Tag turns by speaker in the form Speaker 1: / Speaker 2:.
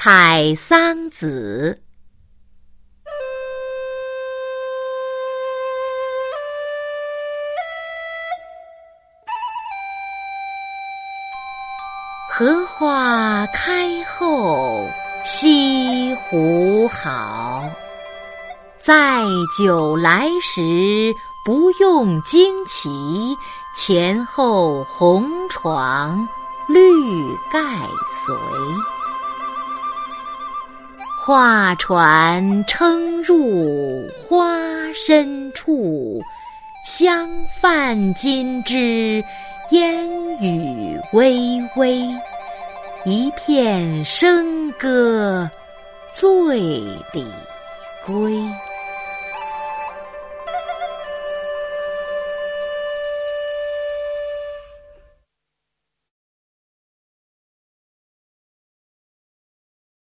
Speaker 1: 采桑子。荷花开后西湖好，载酒来时不用惊奇，前后红床绿盖随。画船撑入花深处，香泛金枝，烟雨微微。一片笙歌醉里归。